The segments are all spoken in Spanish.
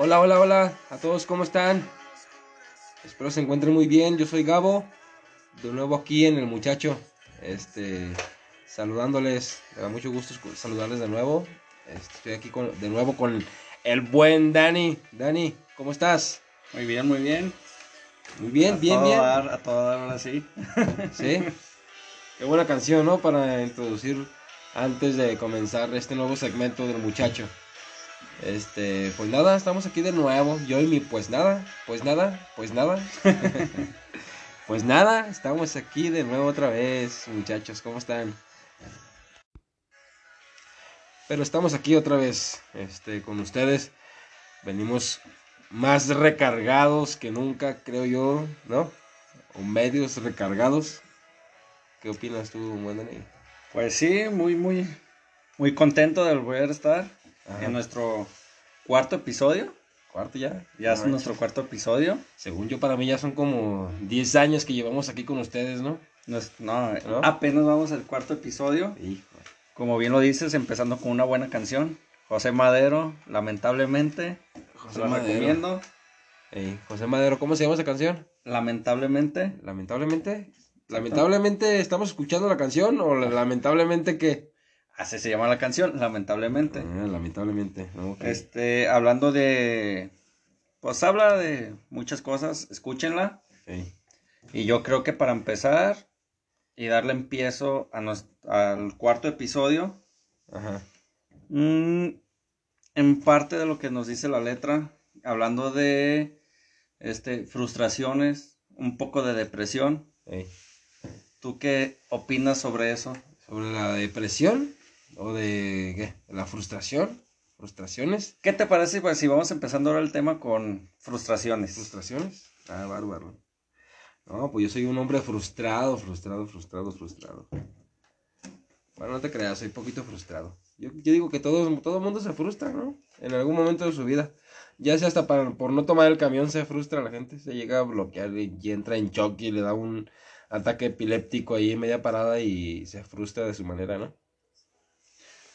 Hola, hola, hola a todos, ¿cómo están? Espero se encuentren muy bien. Yo soy Gabo, de nuevo aquí en El Muchacho. Este, saludándoles, me da mucho gusto saludarles de nuevo. Este, estoy aquí con, de nuevo con el buen Dani. Dani, ¿cómo estás? Muy bien, muy bien. Muy bien, a bien, todo bien. Dar, a todo dar, ahora sí. Sí. Qué buena canción, ¿no? Para introducir antes de comenzar este nuevo segmento del muchacho. Este, pues nada, estamos aquí de nuevo. Yo y mi pues nada, pues nada, pues nada. pues nada, estamos aquí de nuevo otra vez, muchachos, ¿cómo están? Pero estamos aquí otra vez, este, con ustedes. Venimos más recargados que nunca, creo yo, ¿no? O medios recargados. ¿Qué opinas tú, Wendy? Pues sí, muy, muy, muy contento de volver a estar Ajá. en nuestro cuarto episodio. ¿Cuarto ya? Ya es nuestro cuarto episodio. Según yo, para mí ya son como 10 años que llevamos aquí con ustedes, ¿no? No, ¿No? apenas vamos al cuarto episodio. Hijo. Como bien lo dices, empezando con una buena canción. José Madero, lamentablemente. José Madero. recomiendo. Ey, José Madero, ¿cómo se llama esa canción? Lamentablemente. Lamentablemente. Lamentablemente estamos escuchando la canción o la- lamentablemente que... Así se llama la canción, lamentablemente. Ah, lamentablemente. Este, hablando de. Pues habla de muchas cosas, escúchenla. Y yo creo que para empezar y darle empiezo a nos- al cuarto episodio, Ajá. mm, en parte de lo que nos dice la letra, hablando de este, frustraciones, un poco de depresión. ¿Tú qué opinas sobre eso? ¿Sobre la depresión? ¿O de qué? ¿La frustración? ¿Frustraciones? ¿Qué te parece pues, si vamos empezando ahora el tema con frustraciones? ¿Frustraciones? Ah, bárbaro. No, pues yo soy un hombre frustrado, frustrado, frustrado, frustrado. Bueno, no te creas, soy poquito frustrado. Yo, yo digo que todo, todo mundo se frustra, ¿no? En algún momento de su vida. Ya sea hasta para, por no tomar el camión se frustra la gente, se llega a bloquear y, y entra en shock y le da un ataque epiléptico ahí en media parada y se frustra de su manera, ¿no?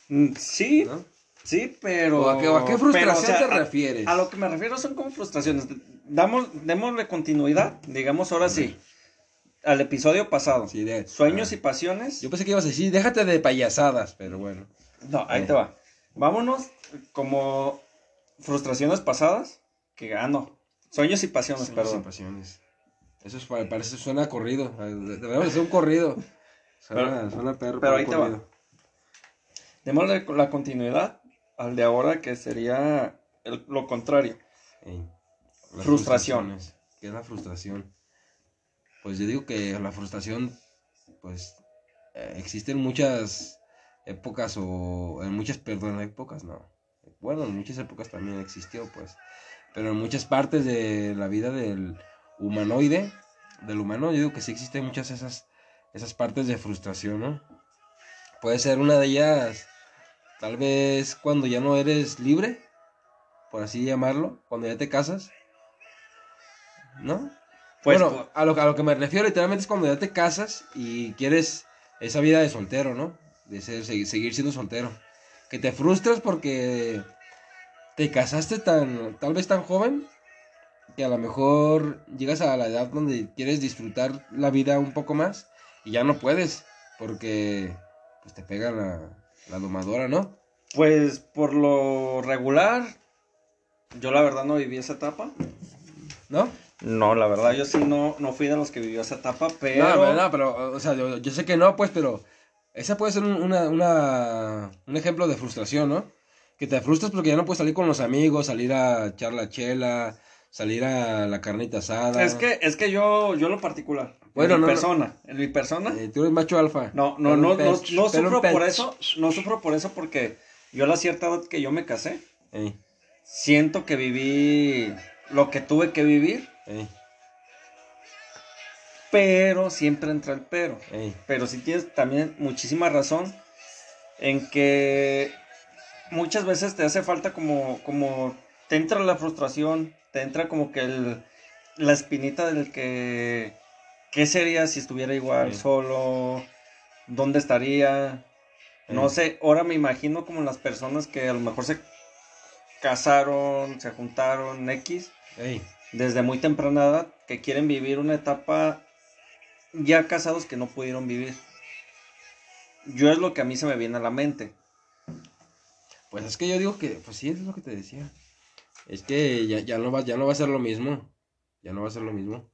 Mm, Sí, ¿No? sí, pero... ¿O a qué, a qué pero, frustración o sea, te a- refieres? A lo que me refiero son como frustraciones. Damos, démosle continuidad, digamos ahora sí, al episodio pasado. Sí, de- Sueños ah. y pasiones. Yo pensé que ibas a decir, déjate de payasadas, pero bueno. No, ahí Eh. te va. Vámonos como frustraciones pasadas. Que ah, no. Sueños y pasiones, Sueños y perdón. pasiones. Eso es, pa- parece, suena corrido. Deberíamos hacer un corrido. Suena, suena perro. pero ahí un te va. Démosle la continuidad al de ahora, que sería el- lo contrario. Ey, las Frustración. frustraciones. ¿Qué es la frustración? Pues yo digo que la frustración, pues, eh, existen muchas épocas o en muchas, perdón, épocas, no. Bueno, en muchas épocas también existió, pues. Pero en muchas partes de la vida del humanoide, del humano, yo digo que sí existen muchas esas, esas partes de frustración, ¿no? Puede ser una de ellas, tal vez cuando ya no eres libre, por así llamarlo, cuando ya te casas, ¿no? Pues, bueno, a lo, a lo que me refiero literalmente es cuando ya te casas y quieres esa vida de soltero, ¿no? De ser- seguir, siendo soltero. Que te frustras porque te casaste tan, tal vez tan joven, que a lo mejor llegas a la edad donde quieres disfrutar la vida un poco más y ya no puedes porque pues te pega la, la domadora, ¿no? Pues por lo regular, yo la verdad no viví esa etapa. ¿No? No, la verdad yo sí no, no fui de los que vivió esa etapa, pero... No, pero, no, pero, o sea, yo, yo sé que no, pues, pero esa puede ser un, una, una, un ejemplo de frustración, ¿no? Que te frustras porque ya no puedes salir con los amigos, salir a echar la chela, salir a la carnita asada. Es que, es que yo, yo lo particular, Bueno, en mi no, no. persona, en mi persona, Eh, tú eres macho alfa. no, no, no, no, no sufro por eso, no sufro por eso porque yo a la cierta edad que yo me casé, siento que viví lo que tuve que vivir, pero siempre entra el pero. Pero sí tienes también muchísima razón en que muchas veces te hace falta como, como te entra la frustración, te entra como que el, la espinita del que, ¿qué sería si estuviera igual Sí. solo? ¿Dónde estaría? No Sí. sé, ahora me imagino como las personas que a lo mejor se casaron, se juntaron, X, Ey, desde muy temprana edad, que quieren vivir una etapa ya casados que no pudieron vivir. Yo es lo que a mí se me viene a la mente. pues es que yo digo que, pues sí, es lo que te decía. Es que ya, ya, no va, ya no va a ser lo mismo. Ya no va a ser lo mismo.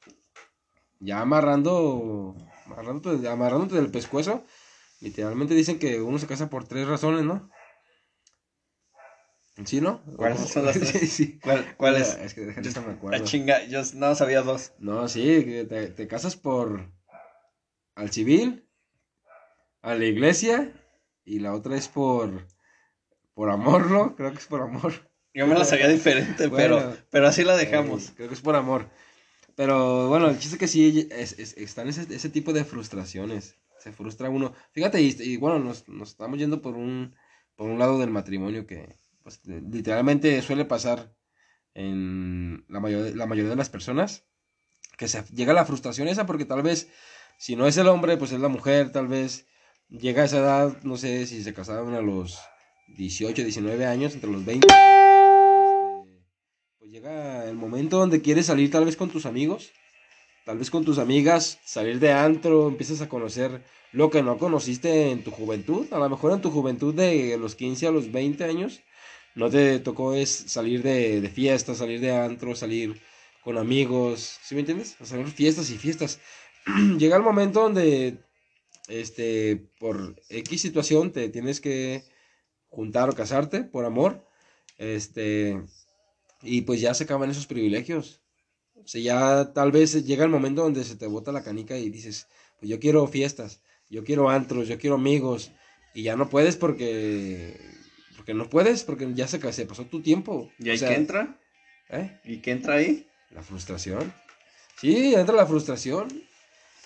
Ya amarrando, amarrándote, amarrándote del pescuezo, literalmente dicen que uno se casa por tres razones, ¿no? ¿Sí, no? ¿Cuáles son las tres? Sí, sí. ¿Cuál, cuál es? Es que déjate, no me La acuerdo. chinga, yo no sabía dos. No, sí, que te, te casas por al civil, a la iglesia y la otra es por por amor, ¿no? Creo que es por amor. Yo me la sabía diferente, Bueno. pero, pero así la dejamos. Eh, creo que es por amor. Pero bueno, el chiste es que sí es, es- están ese, ese tipo de frustraciones. Se frustra uno. Fíjate, y, bueno, nos, nos estamos yendo por un, por un lado del matrimonio que pues, literalmente suele pasar en la mayoría, la mayoría de las personas. Que se llega la frustración esa porque tal vez, si no es el hombre, pues es la mujer, tal vez llega a esa edad, no sé si se casaban a los 18, 19 años, entre los 20. Llega el momento donde quieres salir tal vez con tus amigos, tal vez con tus amigas, salir de antro, empiezas a conocer lo que no conociste en tu juventud, a lo mejor en tu juventud de los 15 a los 20 años, no te tocó es salir de, de fiesta, salir de antro, salir con amigos, ¿sí me entiendes? Hacer fiestas y fiestas. llega el momento donde, este, por X situación te tienes que juntar o casarte por amor, este, y pues ya se acaban esos privilegios. O sea, ya tal vez llega el momento donde se te bota la canica y dices, pues yo quiero fiestas, yo quiero antros, yo quiero amigos, y ya no puedes porque, porque no puedes, porque ya se, se pasó tu tiempo. ¿Y ahí O sea, qué entra? ¿eh? ¿Y qué entra ahí? La frustración. Sí, entra la frustración.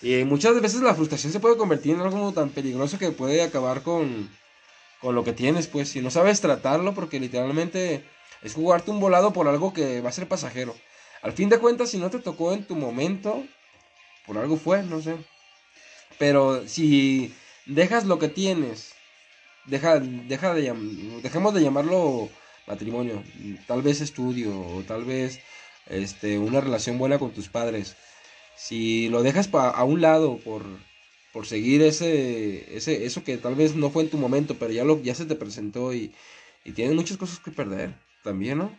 Y muchas veces la frustración se puede convertir en algo tan peligroso que puede acabar con, con lo que tienes, pues, si no sabes tratarlo, porque literalmente es jugarte un volado por algo que va a ser pasajero. Al fin de cuentas, si no te tocó en tu momento, por algo fue, no sé. Pero si dejas lo que tienes, deja, deja de dejemos de llamarlo matrimonio, tal vez estudio o tal vez este, una relación buena con tus padres. Si lo dejas a un lado por, por seguir ese, ese, eso que tal vez no fue en tu momento, pero ya, lo, ya se te presentó y, y tienes muchas cosas que perder también, ¿no?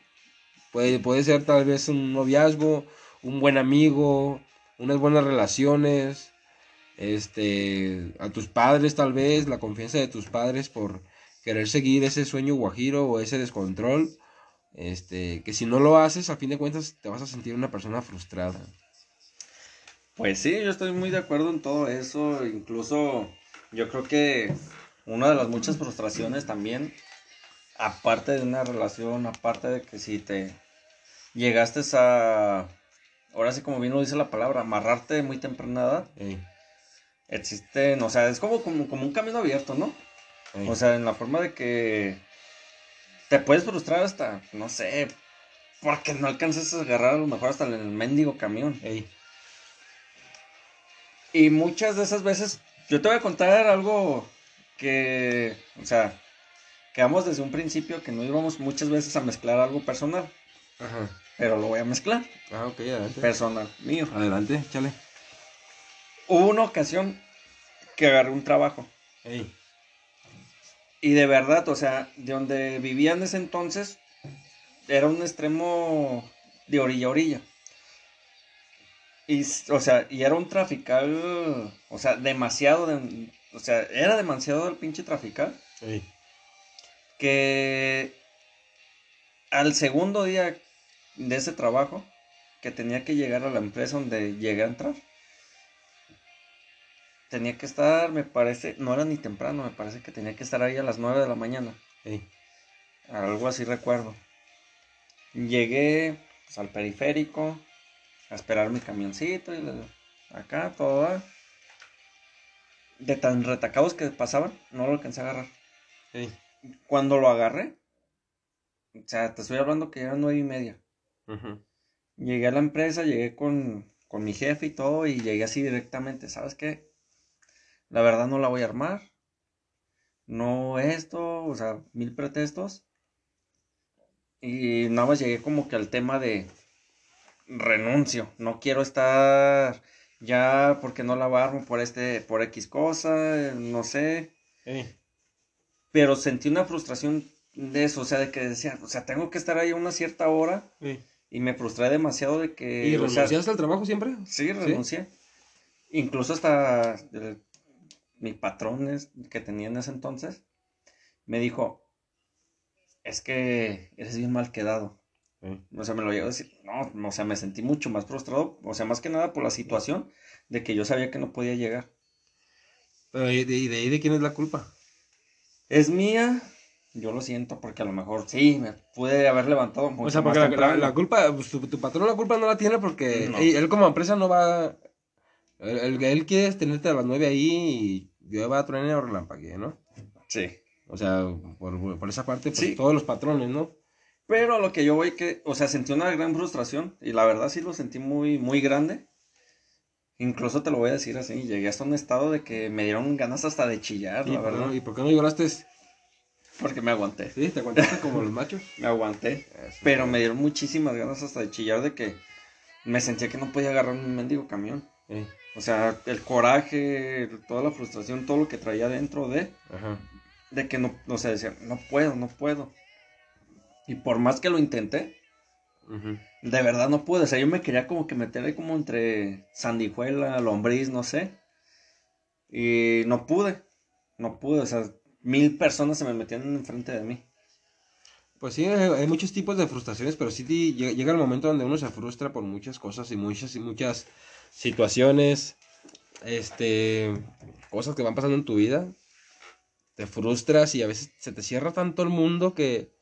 Puede, puede ser tal vez un noviazgo, un buen amigo, unas buenas relaciones, este, a tus padres tal vez, la confianza de tus padres por querer seguir ese sueño guajiro o ese descontrol, este, que si no lo haces, a fin de cuentas te vas a sentir una persona frustrada. Pues sí, yo estoy muy de acuerdo en todo eso. Incluso yo creo que una de las muchas frustraciones también, aparte de una relación, aparte de que si te llegaste a, ahora sí como bien lo dice la palabra, amarrarte muy temprana edad, Ey, existen, o sea, es como, como, como un camino abierto, ¿no? O sea, en la forma de que te puedes frustrar hasta, no sé, porque no alcanzas a agarrar a lo mejor hasta el mendigo camión. Y muchas de esas veces, yo te voy a contar algo que, o sea, quedamos desde un principio que no íbamos muchas veces a mezclar algo personal, Ajá. pero lo voy a mezclar, Ah, ok, adelante. personal, mío. Adelante, échale. Hubo una ocasión que agarré un trabajo Ey, y de verdad, o sea, de donde vivía en ese entonces, era un extremo de orilla a orilla. Y, o sea, y era un trafical, o sea, demasiado, de- o sea, era demasiado el pinche trafical. ey. Que al segundo día de ese trabajo, que tenía que llegar a la empresa donde llegué a entrar, tenía que estar, me parece, no era ni temprano, me parece que tenía que estar ahí a las 9 de la mañana, Ey, algo así recuerdo. Llegué pues, al periférico a esperar mi camioncito y acá todo. De tan retacados que pasaban, no lo alcancé a agarrar. ey. Cuando lo agarré, o sea, te estoy hablando que eran nueve y media. Llegué a la empresa, llegué con, con mi jefe y todo, y llegué así directamente, ¿sabes qué? La verdad no la voy a armar. No esto, o sea, mil pretextos. Y nada más llegué como que al tema de renuncio. No quiero estar ya porque no lavarme por este, por X cosa, no sé. Pero sentí una frustración de eso, o sea, de que decía, o sea, tengo que estar ahí a una cierta hora. Y me frustré demasiado de que... ¿Y o sea, renunciaste al trabajo siempre? Sí, renuncié. Incluso hasta el- mi patrón es- que tenía en ese entonces me dijo, es que eres bien mal quedado. O sea, me lo llegó a decir, no, no, o sea, me sentí mucho más frustrado, o sea, más que nada por la situación de que yo sabía que no podía llegar. Pero ¿y de, y de ahí de quién es la culpa? Es mía, yo lo siento porque a lo mejor sí, me pude haber levantado mucho O sea, más porque la, la- temprano. la culpa, pues, tu, tu patrón la culpa no la tiene porque No. él, él como empresa no va... Él, él- él quiere tenerte a las nueve ahí y llueva, truene o relampaguee, ¿no? Sí. O sea, por, por esa parte, pues Sí. todos los patrones, ¿no? Pero a lo que yo voy que, o sea, sentí una gran frustración y la verdad sí lo sentí muy, muy grande. Incluso te lo voy a decir así, llegué hasta un estado de que me dieron ganas hasta de chillar, ¿Y la verdad. ¿Y por qué no lloraste? Porque me aguanté, ¿Sí? ¿Te aguantaste como los machos? me aguanté. Eso. Pero me dieron muchísimas ganas hasta de chillar de que me sentía que no podía agarrar un mendigo camión. Eh, O sea, el coraje, toda la frustración, todo lo que traía dentro de, ajá. de que no, o sea, decía, no puedo, no puedo. Y por más que lo intenté, De verdad no pude, o sea, yo me quería como que meter ahí como entre sandijuela, lombriz, no sé. Y no pude, no pude, o sea, mil personas se me metían enfrente de mí. Pues sí, hay, muchos tipos de frustraciones, pero sí llega el momento donde uno se frustra por muchas cosas y muchas y muchas situaciones, este, cosas que van pasando en tu vida. Te frustras y a veces se te cierra tanto el mundo que,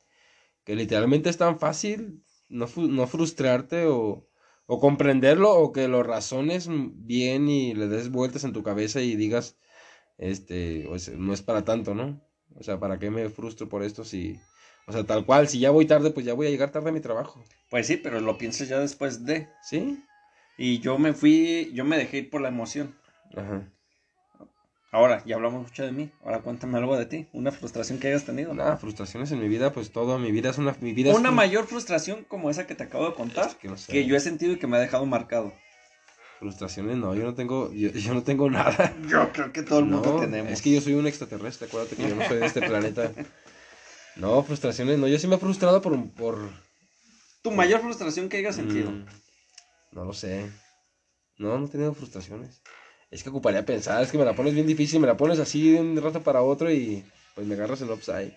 que literalmente es tan fácil no, no frustrarte o, o comprenderlo o que lo razones bien y le des vueltas en tu cabeza y digas, este, o sea, no es para tanto, ¿no? O sea, ¿para qué me frustro por esto si... O sea, tal cual, si ya voy tarde, pues ya voy a llegar tarde a mi trabajo. Pues sí, pero lo pienso ya después de. ¿Sí? Y yo me fui, yo me dejé ir por la emoción. Ajá. Ahora, ya hablamos mucho de mí. Ahora cuéntame algo de ti, una frustración que hayas tenido. Nada, frustraciones en mi vida, pues todo, mi vida es una... Mi vida es Una un- mayor frustración como esa que te acabo de contar, Es que no sé. que yo he sentido y que me ha dejado marcado. Frustraciones, no, yo no tengo, yo, yo no tengo nada. Yo creo que todo el mundo No, tenemos. Es que yo soy un extraterrestre, acuérdate que yo no soy de este planeta. No, frustraciones, no, yo sí me he frustrado por... por Tu mayor frustración que hayas sentido. Mm, no lo sé. No, no he tenido frustraciones. Es que ocuparía pensar, es que me la pones bien difícil, me la pones así de un rato para otro y pues me agarras el upside.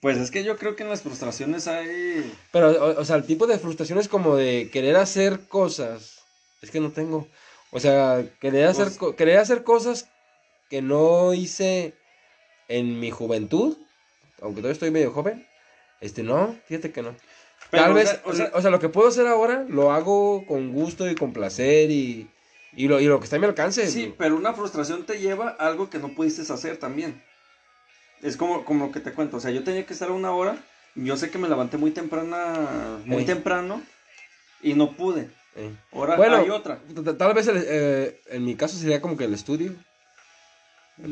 Pues es que yo creo que en las frustraciones hay... Pero, o, o sea, el tipo de frustración es como de querer hacer cosas. Es que no tengo. O sea, querer hacer, Pues- querer hacer cosas que no hice en mi juventud, aunque todavía estoy medio joven. Este, no, fíjate que no. Pero, Tal o vez, sea- o sea- o sea, lo que puedo hacer ahora lo hago con gusto y con placer y, y, lo, y lo que está a mi alcance. Sí, pero una frustración te lleva a algo que no pudiste hacer también. Es como, como lo que te cuento, o sea, yo tenía que estar a una hora, yo sé que me levanté muy temprana, muy Ey. temprano, y no pude. Ahora Bueno, hay otra. Tal vez el- eh, en mi caso sería como que el estudio.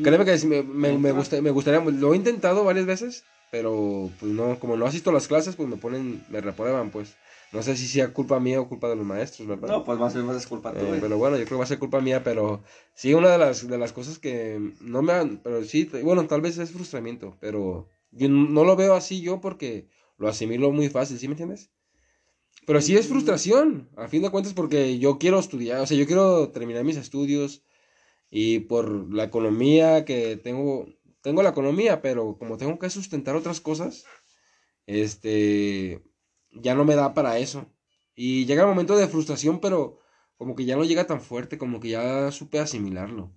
Créeme que me, me, me, Otra. gusta- me gustaría, lo he intentado varias veces, pero pues no, como no asisto a las clases, pues me ponen, me reprueban, pues. No sé si sea culpa mía o culpa de los maestros, ¿verdad? No, pues más bien más es culpa Eh, tuya. pero bueno, yo creo que va a ser culpa mía, pero sí, una de las, de las cosas que no me han, pero sí, bueno, tal vez es frustramiento, pero yo no lo veo así yo porque lo asimilo muy fácil, ¿sí me entiendes? Pero sí es frustración, a fin de cuentas, porque yo quiero estudiar, o sea, yo quiero terminar mis estudios y por la economía que tengo, tengo la economía, pero como tengo que sustentar otras cosas, este, ya no me da para eso. Y llega el momento de frustración, pero como que ya no llega tan fuerte, como que ya supe asimilarlo.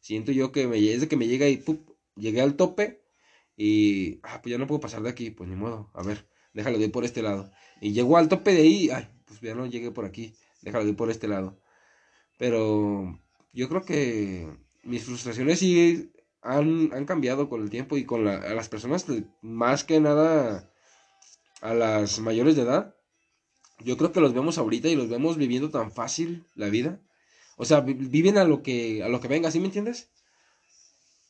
Siento yo que me, es de que me llega y ¡pup! llegué al tope y ah, pues ya no puedo pasar de aquí, pues ni modo, a ver, déjalo de ir por este lado. Y llego al tope de ahí, ay, pues ya no llegué por aquí, déjalo de ir por este lado. Pero yo creo que mis frustraciones sí han, han cambiado con el tiempo y con la- a las personas, pues, más que nada a las mayores de edad. Yo creo que los vemos ahorita y los vemos viviendo tan fácil la vida. O sea, vi- viven a lo que a lo que venga, ¿sí me entiendes?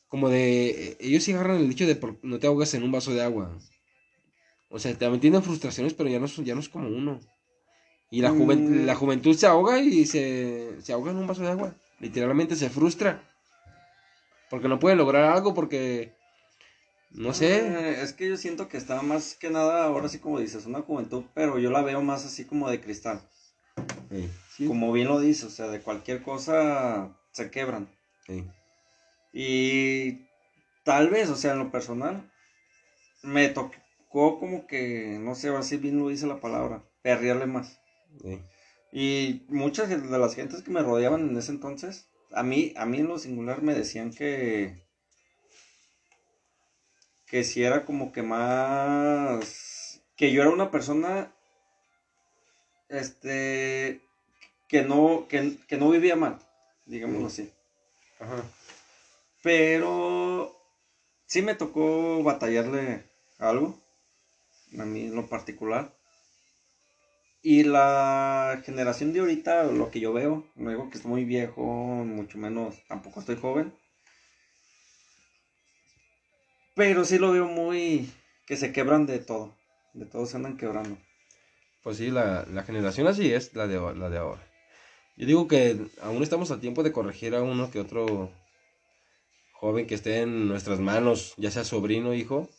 Como de eh, ellos sí agarran el dicho de por- no te ahogas en un vaso de agua. O sea, también tienen frustraciones, pero ya no, ya no es como uno. Y la, Mm. la juventud se ahoga y se, se ahoga en un vaso de agua. Literalmente se frustra. Porque no puede lograr algo, porque... No sé. Eh, es que yo siento que está más que nada, ahora sí como dices, una juventud, pero yo la veo más así como de cristal. Sí, sí, Como bien lo dices, o sea, de cualquier cosa se quebran. sí. Y tal vez, o sea, en lo personal, me tocó como que, no sé, ahora sí bien lo dice la palabra, perrearle más. sí. Y muchas de las gentes que me rodeaban en ese entonces, a mí, a mí en lo singular me decían que, que si era como que más, que yo era una persona, este, que no, que, que no vivía mal, digámoslo así. Ajá. Pero sí me tocó batallarle algo, a mí en lo particular. Y la generación de ahorita, lo que yo veo, no digo que estoy muy viejo, mucho menos, tampoco estoy joven. Pero sí lo veo muy que se quebran de todo, de todo se andan quebrando. Pues sí, la, la generación así es, la de, la de ahora. Yo digo que aún estamos a tiempo de corregir a uno que otro joven que esté en nuestras manos, ya sea sobrino hijo,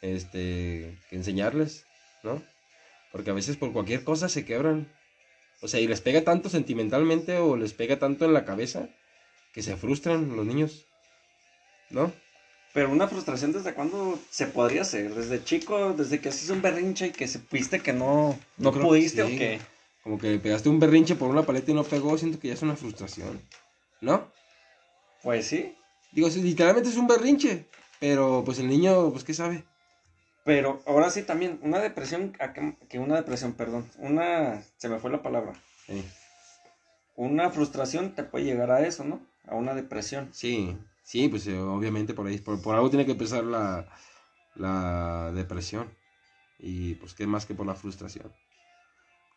este, que enseñarles, ¿no? Porque a veces por cualquier cosa se quebran. O sea, y les pega tanto sentimentalmente o les pega tanto en la cabeza que se frustran los niños, ¿no? Pero una frustración desde cuándo se podría hacer, desde chico, desde que haces un berrinche y que supiste que no, no que pudiste sí. o qué. Como que pegaste un berrinche por una paleta y no pegó, siento que ya es una frustración, ¿no? Pues sí, Digo, literalmente es un berrinche, pero pues el niño, pues, ¿qué sabe? Pero ahora sí también, una depresión, que una depresión, perdón, una, se me fue la palabra, Sí, una frustración te puede llegar a eso, ¿no? A una depresión. sí, sí, pues eh, obviamente por ahí, por, por algo tiene que empezar la, la depresión. Y pues, ¿qué más que por la frustración?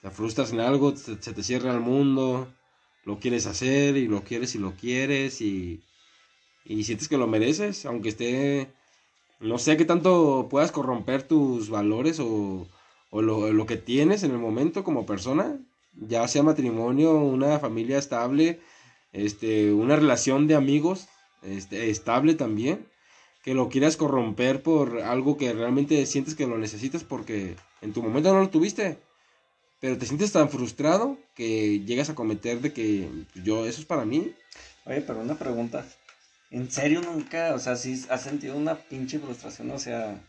Te frustras en algo, se, se te cierra el mundo, lo quieres hacer y lo quieres y lo quieres y, y sientes que lo mereces, aunque esté, no sé qué tanto puedas corromper tus valores o, o lo, lo que tienes en el momento como persona, ya sea matrimonio, una familia estable, este, una relación de amigos este, estable también, que lo quieras corromper por algo que realmente sientes que lo necesitas porque en tu momento no lo tuviste, pero te sientes tan frustrado que llegas a cometer de que pues, yo, eso es para mí. Oye, pero una pregunta, ¿en serio nunca, o sea, sí has sentido una pinche frustración, o sea,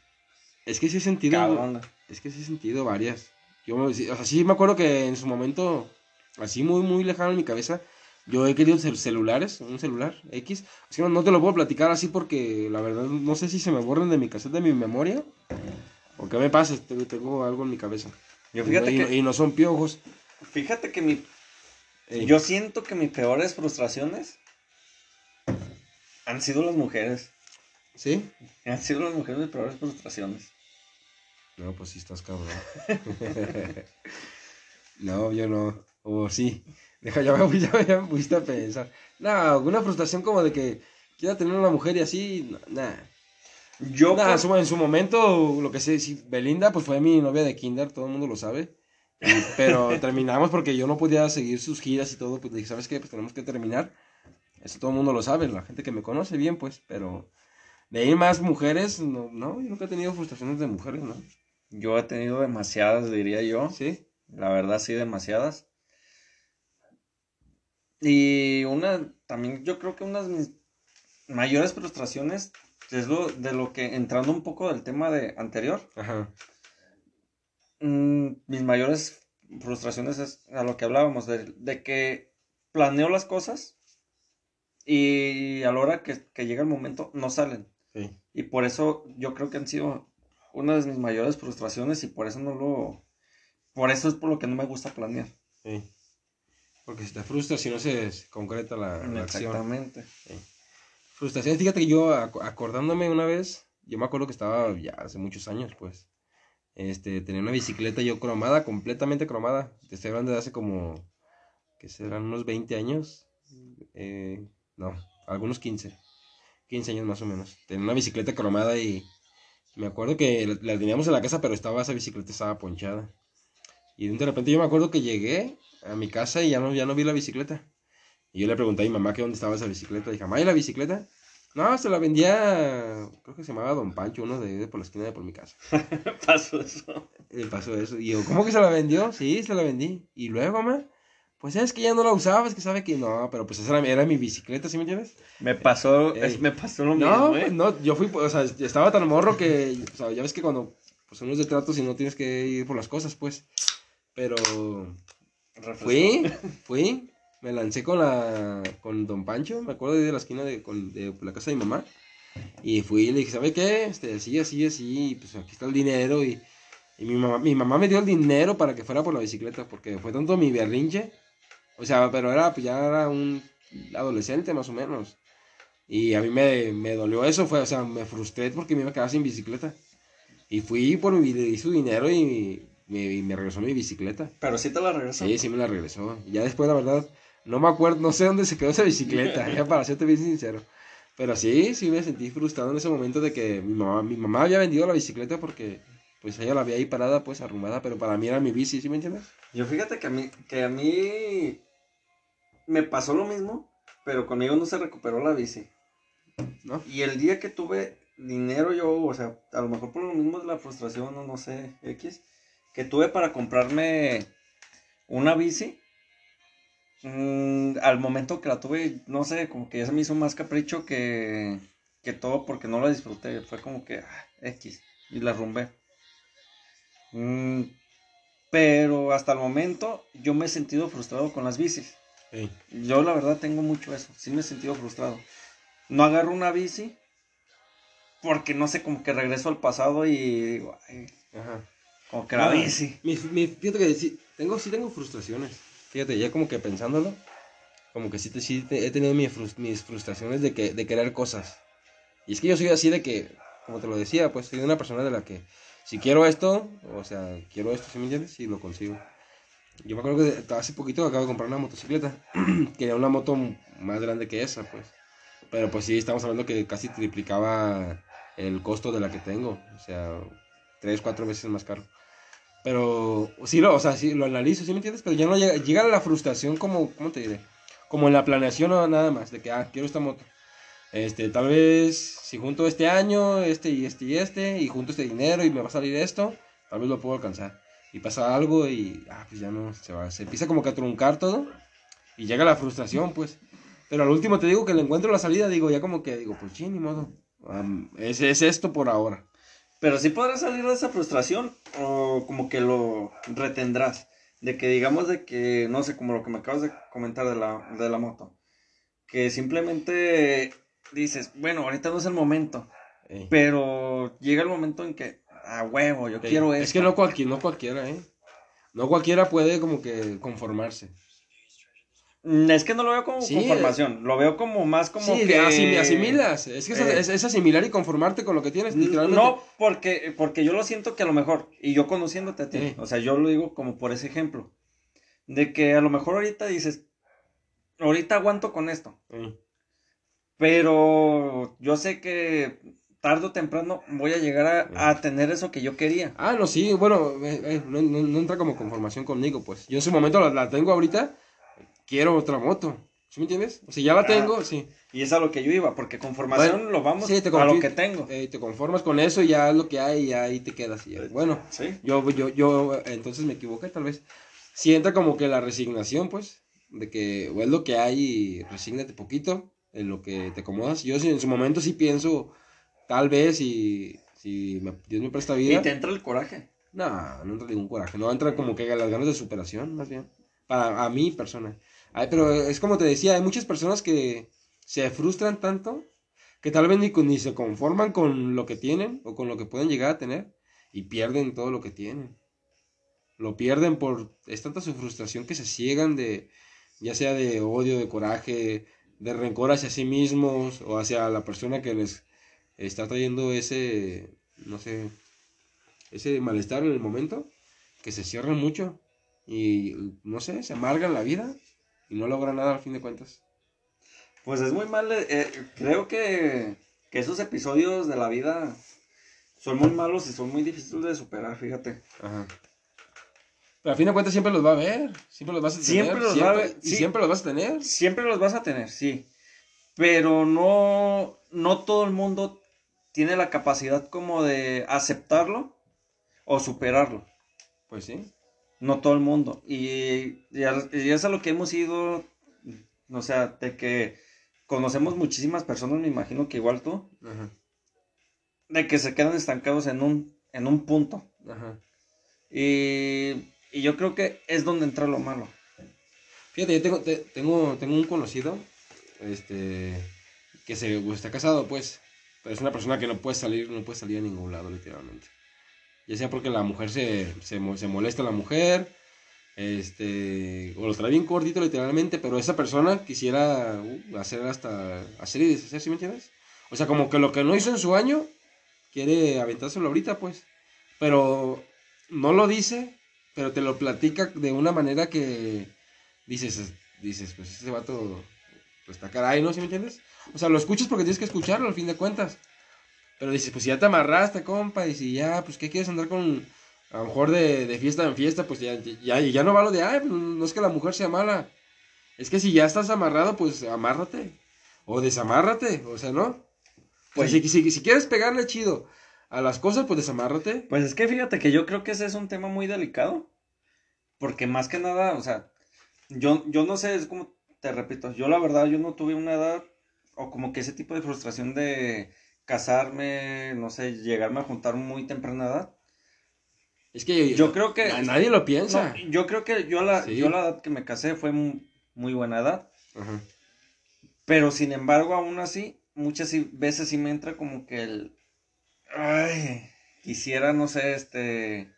Es que sí he sentido, cabrón? es que sí he sentido varias. Yo, o sea, sí me acuerdo que en su momento, así muy, muy lejano en mi cabeza, yo he querido cel- celulares, un celular X. Es que no, no te lo puedo platicar así porque la verdad no sé si se me borran de mi cassette de mi memoria o qué me pasa, tengo, algo en mi cabeza. Yo fíjate y, no- que, y no son piojos. fíjate que mi, Ey, yo siento que mis peores frustraciones han sido las mujeres. ¿Sí? Han sido las mujeres mis peores frustraciones. No, pues sí estás cabrón. no, yo no. O sí. Deja, ya me, ya, me- ya me pusiste a pensar. No, una frustración como de que quiera tener una mujer y así, nah. Yo, Nah, por- en su- en su momento, lo que sé, sí, Belinda, pues fue mi novia de kinder, todo el mundo lo sabe. Y- pero terminamos porque yo no podía seguir sus giras y todo, pues dije, ¿sabes qué? Pues tenemos que terminar. Eso todo el mundo lo sabe, la gente que me conoce bien, pues, pero de ahí más mujeres, no, no, yo nunca he tenido frustraciones de mujeres, ¿no? yo he tenido demasiadas, diría yo. Sí. La verdad, sí, demasiadas. Y una, también yo creo que una de mis mayores frustraciones es lo de lo que, entrando un poco del tema de anterior, Ajá. mm, mis mayores frustraciones es a lo que hablábamos, de, de que planeo las cosas y a la hora que, que llega el momento no salen. Sí. Y por eso yo creo que han sido una de mis mayores frustraciones y por eso no lo... Por eso es por lo que no me gusta planear. Sí. Porque si te frustras si no se, se concreta la, la acción. Exactamente. Frustración, fíjate que yo ac- acordándome una vez, yo me acuerdo que estaba ya hace muchos años, pues. Este, tenía una bicicleta yo cromada, completamente cromada. Te estoy hablando de hace como, que serán unos 20 años. Eh, no, algunos 15. 15 años más o menos. Tenía una bicicleta cromada y Me acuerdo que la, la teníamos en la casa, pero estaba esa bicicleta estaba ponchada. Y de repente yo me acuerdo que llegué a mi casa y ya no, ya no vi la bicicleta. Y yo le pregunté a mi mamá que dónde estaba esa bicicleta. Dije, mamá, ¿y la bicicleta? No, se la vendía, creo que se llamaba Don Pancho, uno de, de por la esquina de por mi casa. Pasó eso. Y pasó eso. Y yo, ¿cómo que se la vendió? Sí, se la vendí. Y luego, mamá, pues es que ya no la usaba, es que sabe que no, pero pues esa era, mi- era mi bicicleta, ¿sí me entiendes? Me pasó, es- me pasó lo No, mismo, ¿eh? pues no, yo fui, o sea, estaba tan morro que, o sea, ya ves que cuando pues uno es de tratos y no tienes que ir por las cosas, pues. Pero Refresco. fui, fui, me lancé con la, con Don Pancho, me acuerdo de la esquina de, con- de la casa de mi mamá. Y fui y le dije, ¿sabe qué? Este, así, así, así, pues aquí está el dinero y, y mi mamá, mi mamá me dio el dinero para que fuera por la bicicleta, porque fue tanto mi berrinche, o sea, pero era, pues ya era un adolescente más o menos. Y a mí me, me dolió eso, fue, o sea, me frustré porque me iba a quedar sin bicicleta. Y fui por mi, le di su dinero y y me regresó mi bicicleta. Pero sí te la regreso. Sí, sí me la regresó. Y ya después, la verdad, no me acuerdo, no sé dónde se quedó esa bicicleta, ya para serte bien sincero. Pero sí, sí me sentí frustrado en ese momento de que mi mamá, mi mamá había vendido la bicicleta porque pues ella la había ahí parada, pues arrumada, pero para mí era mi bici, ¿sí me entiendes? Yo fíjate que a mí, que a mí me pasó lo mismo, pero conmigo no se recuperó la bici. ¿No? Y el día que tuve dinero yo, o sea, a lo mejor por lo mismo de la frustración o no sé, X, que tuve para comprarme una bici, mm, al momento que la tuve, no sé, como que ya se me hizo más capricho que, que todo porque no la disfruté. Fue como que ah, X y la rumbé. Mm, pero hasta el momento yo me he sentido frustrado con las bicis. Sí. Yo la verdad tengo mucho eso, sí me he sentido frustrado. No agarro una bici porque no sé, como que regreso al pasado y digo, ay, Ajá. Como que la bici. Mi, mi- fíjate que sí, tengo, sí tengo frustraciones. Fíjate, ya como que pensándolo, como que sí, te, sí te- he tenido mis, mis frustraciones de, que, de querer cosas. Y es que yo soy así de que, como te lo decía, pues soy una persona de la que si quiero esto, o sea, quiero esto, ¿sí me entiendes? Y lo consigo. Yo me acuerdo que hace poquito acabo de comprar una motocicleta. Quería una moto más grande que esa, pues. Pero pues sí, estamos hablando que casi triplicaba el costo de la que tengo. O sea, tres, cuatro veces más caro. Pero sí, lo, o sea, sí lo analizo, ¿sí me entiendes? Pero ya no llega, llega la frustración como, ¿cómo te diré? Como en la planeación o nada más, de que, ah, quiero esta moto. Este, tal vez si junto este año, este y este y este, y junto este dinero y me va a salir esto, tal vez lo puedo alcanzar. Y pasa algo y, ah, pues ya no, se va, se empieza como que a truncar todo y llega la frustración, pues. Pero al último te digo que le encuentro la salida, digo, ya como que, digo, pues sí, ni modo. Es, es esto por ahora. Pero sí podrás salir de esa frustración o como que lo retendrás. De que digamos de que, no sé, como lo que me acabas de comentar de la, de la moto. Que simplemente dices, bueno, ahorita no es el momento. Pero llega el momento en que, a huevo, yo quiero esto. Es que no, cualquier, no cualquiera, ¿eh? No cualquiera puede como que conformarse. Mm, Es que no lo veo como Sí, conformación, lo veo como más como sí, que... asim- asimilas. Es que es, Eh. es- es asimilar y conformarte con lo que tienes, literalmente. No, porque, porque yo lo siento que a lo mejor, y yo conociéndote a ti, Sí. o sea, yo lo digo como por ese ejemplo, de que a lo mejor ahorita dices, ahorita aguanto con esto, Eh. pero yo sé que tarde o temprano voy a llegar a, a tener eso que yo quería. Ah, no, sí, bueno, eh, eh, no, no- no entra como conformación conmigo, pues. Yo en su momento la, la tengo ahorita, quiero otra moto. ¿Sí me entiendes? O sea, ya la Ah. tengo, sí. Y es a lo que yo iba, porque conformación Bueno, lo vamos sí, te a lo que tengo. eh, te conformas con eso y ya es lo que hay y ahí te quedas. Y ya, bueno, Sí. Yo, yo, yo, eh, entonces me equivoqué, tal vez. Sí entra como que la resignación, pues, de que o es lo que hay y resígnate poquito en lo que te acomodas. Yo en su momento sí pienso, tal vez, si, si me- Dios me presta vida. Y te entra el coraje. No, no entra ningún coraje, no entra como que las ganas de superación, más bien. Para a mi persona. Ay, pero es como te decía, hay muchas personas que se frustran tanto que tal vez ni, ni se conforman con lo que tienen o con lo que pueden llegar a tener y pierden todo lo que tienen. Lo pierden por... Es tanta su frustración que se ciegan de, ya sea de odio, de coraje, de rencor hacia sí mismos o hacia la persona que les está trayendo ese, no sé, ese malestar en el momento, que se cierran mucho y, no sé, se amargan la vida y no logran nada al fin de cuentas. Pues es muy mal, eh, eh, creo que, que esos episodios de la vida son muy malos y son muy difíciles de superar, fíjate. Ajá. Pero a fin de cuentas siempre los va a ver, siempre los vas a tener. Siempre los va a ver. Y siempre los vas a tener. Siempre los vas a tener, sí. Pero no, no todo el mundo tiene la capacidad como de aceptarlo o superarlo. Pues sí. No todo el mundo. Y, y, es a lo que hemos ido, o sea, de que conocemos muchísimas personas, me imagino que igual tú, de que se quedan estancados en un, en un punto. Ajá. Y, y, yo creo que es donde entra lo malo. Fíjate, yo tengo, tengo, tengo un conocido, este, que se, está casado, pues, pero es una persona que no puede salir, no puede salir a ningún lado, literalmente. Ya sea porque la mujer se, se, se molesta a la mujer, este, o lo trae bien cortito literalmente, pero esa persona quisiera uh, hacer hasta, hacer y deshacer, ¿sí me entiendes? O sea, como que lo que no hizo en su año, quiere aventárselo ahorita, pues. Pero no lo dice, pero te lo platica de una manera que dices, dices, pues ese vato pues está caray, ¿no? ¿Sí me entiendes? O sea, lo escuchas porque tienes que escucharlo al fin de cuentas. Pero dices, pues si ya te amarraste, compa, y si ya, pues ¿qué quieres andar con a lo mejor de, fiesta en fiesta, pues ya, ya, ya no va lo de, ay, pues, no es que la mujer sea mala. Es que si ya estás amarrado, pues amárrate. O desamárrate, o sea, ¿no? Pues si, si, quieres pegarle chido a las cosas, pues desamárrate. Pues es que fíjate que yo creo que ese es un tema muy delicado. Porque más que nada, o sea, yo, yo no sé, es como, te repito, yo la verdad, yo no tuve una edad, o como que ese tipo de frustración de casarme, no sé, llegarme a juntar muy temprana edad. Es que yo, creo que... nadie lo piensa. yo creo que yo la, yo la edad que me casé fue muy, buena edad. Pero sin embargo, aún así, muchas veces sí me entra como que el... Ay, quisiera, no sé, este...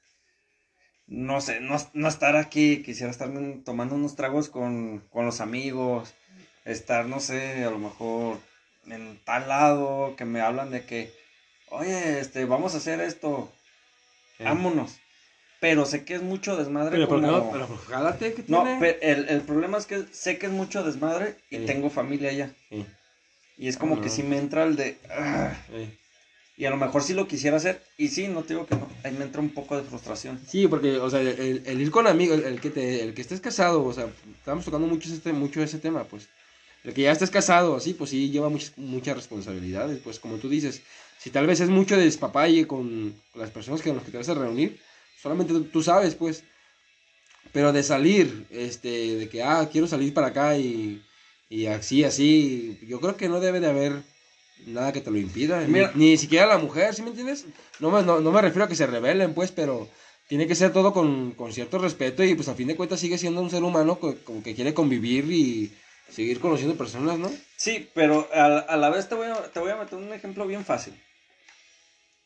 No sé, no, estar aquí, quisiera estar tomando unos tragos con, con los amigos, estar, no sé, a lo mejor en tal lado, que me hablan de que, oye, este, vamos a hacer esto, vámonos. Pero sé que es mucho desmadre. Pero, como... no, pero jálate, ¿qué tiene? No, el, el, problema es que sé que es mucho desmadre y tengo familia allá. Y es como que si me entra el de... Ah, y a lo mejor sí lo quisiera hacer. Y sí, no te digo que no. Ahí me entra un poco de frustración. Sí, porque, o sea, el, ir con amigos, el, que te, el que estés casado, o sea, estamos tocando mucho, este, mucho ese tema, pues. El que ya estés casado, así, pues sí, lleva muchas, muchas responsabilidades. Pues como tú dices, si tal vez es mucho de despapalle con, las personas con las que te vas a reunir, solamente tú sabes, pues. Pero de salir, este, de que, ah, quiero salir para acá y, y así, así, yo creo que no debe de haber nada que te lo impida. ni, siquiera la mujer, ¿sí me entiendes? No me, no, me refiero a que se rebelen, pues, pero tiene que ser todo con, cierto respeto y pues a fin de cuentas sigue siendo un ser humano como que quiere convivir y seguir conociendo personas, ¿no? Sí, pero a, la vez te voy, a, te voy a meter un ejemplo bien fácil.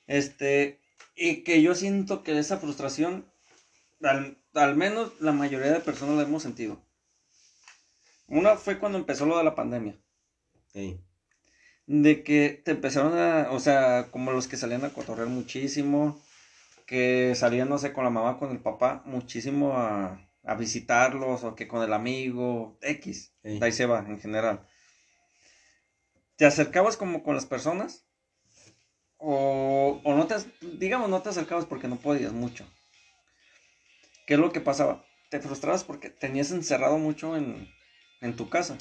Este, y que yo siento que esa frustración, al, menos la mayoría de personas la hemos sentido. Una fue cuando empezó lo de la pandemia. De que te empezaron a, o sea, como los que salían a cotorrear muchísimo, que salían, no sé, con la mamá, con el papá, muchísimo a, visitarlos, o que con el amigo, X, ahí se va, en general. Te acercabas como con las personas o, o no te, digamos, no te acercabas porque no podías mucho. ¿Qué es lo que pasaba? Te frustrabas porque tenías encerrado mucho en, tu casa.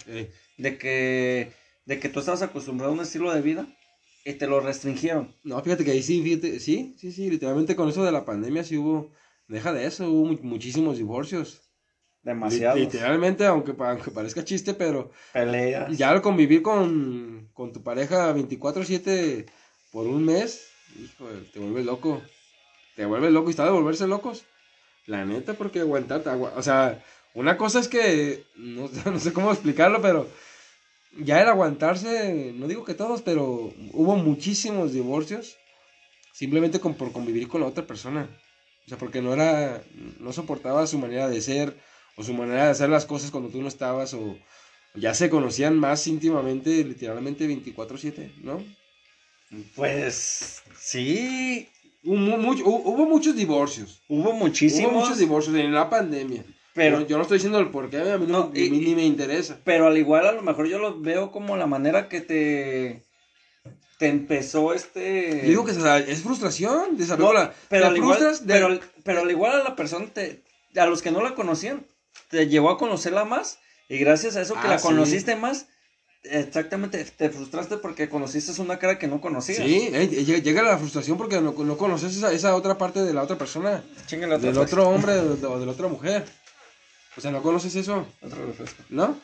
De, que, de que tú estabas acostumbrado a un estilo de vida y te lo restringieron. No, fíjate que ahí sí, sí, sí, sí, literalmente con eso de la pandemia sí hubo, deja de eso, hubo muchísimos divorcios. Demasiado. Literalmente, aunque, aunque parezca chiste, pero... Peleas. Ya al convivir con, con tu pareja 24-7 por un mes, hijo, te vuelves loco. Te vuelves loco y está de volverse locos. La neta, porque aguantarte, o sea, una cosa es que, no, no, sé cómo explicarlo, pero ya el aguantarse, no digo que todos, pero hubo muchísimos divorcios simplemente con, por convivir con la otra persona. O sea, porque no era, no soportaba su manera de ser o su manera de hacer las cosas cuando tú no estabas o ya se conocían más íntimamente, literalmente 24/7, ¿no? Pues sí. Hubo, muchos divorcios. Hubo muchísimos. Hubo muchos divorcios en la pandemia. Pero yo no estoy diciendo el por qué, a mí, no, ni me interesa. Pero al igual a lo mejor yo lo veo como la manera que te, te empezó este... Digo que es frustración de esa No, película. pero, al igual, de- pero, pero al igual a la persona, te, a los que no la conocían, te llevó a conocerla más y gracias a eso que Ah, la sí. conociste más, exactamente, te frustraste porque conociste una cara que no conocías. Sí, eh, llega la frustración porque no, no conoces esa, esa otra parte de la otra persona, la otra del otro hombre o de, o de la otra mujer. O sea, no conoces eso, Otro refresco. ¿no?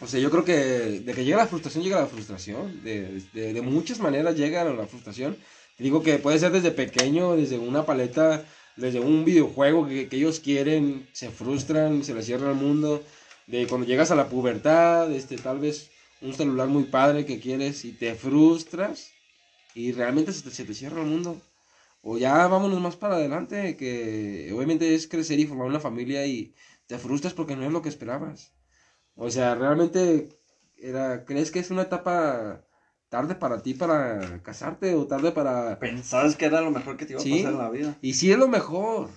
O sea, yo creo que de que llega la frustración, llega la frustración. De, de, muchas maneras llega la frustración. Te digo que puede ser desde pequeño, desde una paleta, desde un videojuego que, que ellos quieren, se frustran, se les cierra el mundo. De cuando llegas a la pubertad, este, tal vez un celular muy padre que quieres y te frustras y realmente se te, se te cierra el mundo. O ya vámonos más para adelante, que obviamente es crecer y formar una familia y te frustras porque no es lo que esperabas. O sea, realmente era, ¿crees que es una etapa tarde para ti para casarte o tarde para... Pensabas que era lo mejor que te iba a Sí. pasar en la vida. Y sí es lo mejor.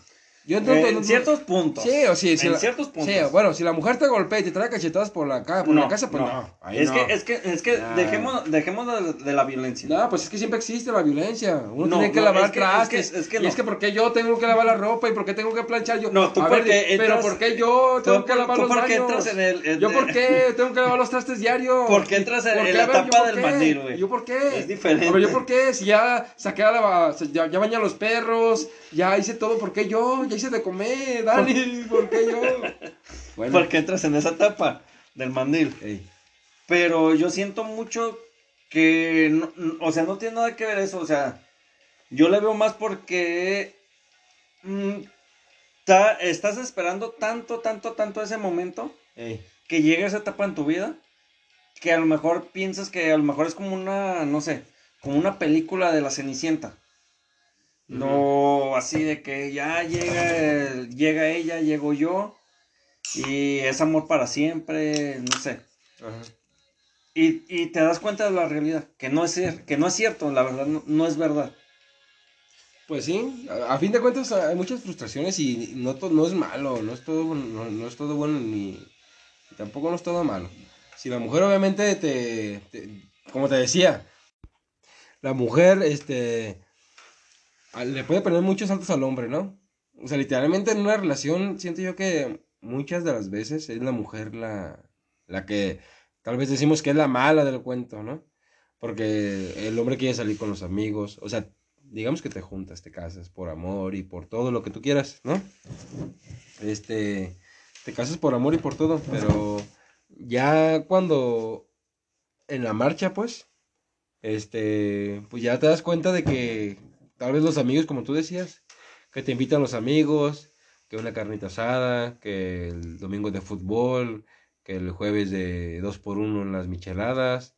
Yo Eh, entiendo- en ciertos puntos. Sí, o sí, si en la- ciertos puntos. Sí, bueno, si la mujer te golpea y te trae cachetadas por la, por la casa, pues no. ahí es, no. Que, es que, es que Nah. dejemos, dejemos de, de la violencia. No, pues es que siempre existe la violencia. Uno No, tiene que no, lavar es que- trastes. es que- es que y no. es que ¿por qué yo tengo que lavar la ropa y por qué tengo que planchar yo? No, tú A ver, porque pero entras- ¿por qué yo tengo Tú, que lavar tú los porque baños? en el... en ¿Yo el- por qué tengo que lavar los trastes diario? ¿Por qué entras en- ¿Por en la A ver, ¿yo etapa por del mandil, güey? ¿Yo por qué? Es diferente. A ver, ¿yo por qué? Si ya saqué la... Ya bañé a los perros, ya hice todo, ¿por qué yo? Ya hice de comer, Dani, ¿por qué yo? Bueno. Porque entras en esa etapa del mandil. Ey, Pero yo siento mucho que, no- no- o sea, no tiene nada que ver eso, o sea, yo le veo más porque mm, ta- estás esperando tanto, tanto, tanto ese momento ey. que llegue esa etapa en tu vida que a lo mejor piensas que a lo mejor es como una, no sé, como una película de la Cenicienta. No así de que ya llega, llega ella, llego yo y es amor para siempre, no sé. Ajá. Y, y te das cuenta de la realidad, que no es, que no es cierto, la verdad no, no es verdad. Pues sí, a, a fin de cuentas hay muchas frustraciones y no, to- no es malo, no es todo, no, no es todo bueno ni tampoco no es todo malo. Si la mujer obviamente te, te- como te decía, la mujer este le puede poner muchos saltos al hombre, ¿no? O sea, literalmente en una relación siento yo que muchas de las veces es la mujer la, la que tal vez decimos que es la mala del cuento, ¿no? Porque el hombre quiere salir con los amigos, o sea, digamos que te juntas, te casas por amor y por todo lo que tú quieras, ¿no? Este, te casas por amor y por todo, pero ya cuando en la marcha, pues, este, pues ya te das cuenta de que tal vez los amigos, como tú decías, que te invitan los amigos, que una carnita asada, que el domingo de fútbol, que el jueves de dos por uno en las micheladas,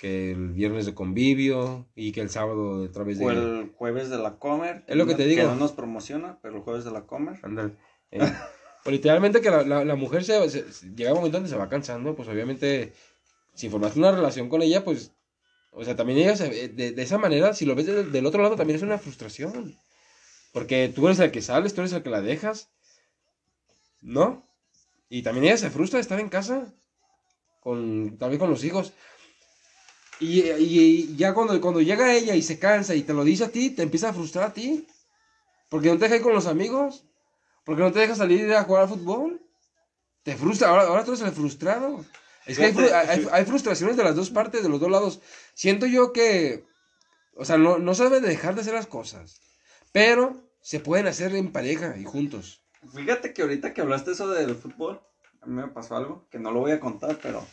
que el viernes de convivio y que el sábado otra vez de... O el jueves de la Comer. Es lo que te digo. Que no nos promociona, pero el jueves de la Comer. Ándale. Eh, pues literalmente que la, la- la mujer se, se- llega un momento donde se va cansando, pues obviamente, si formaste una relación con ella, pues, o sea, también ella, se- de, esa manera, si lo ves del, otro lado, también es una frustración. Porque tú eres el que sales, tú eres el que la dejas, ¿no? Y también ella se frustra de estar en casa, con, vez con los hijos. Y, y- y ya cuando, cuando llega ella y se cansa y te lo dice a ti, te empieza a frustrar a ti. Porque no te deja ir con los amigos. Porque no te deja salir a jugar al fútbol. Te frustra. Ahora, ahora tú eres el frustrado. Es que hay, hay- hay frustraciones de las dos partes, de los dos lados. Siento yo que. O sea, no, no se debe de dejar de hacer las cosas. Pero se pueden hacer en pareja y juntos. Fíjate que ahorita que hablaste eso del fútbol, a mí me pasó algo que no lo voy a contar, pero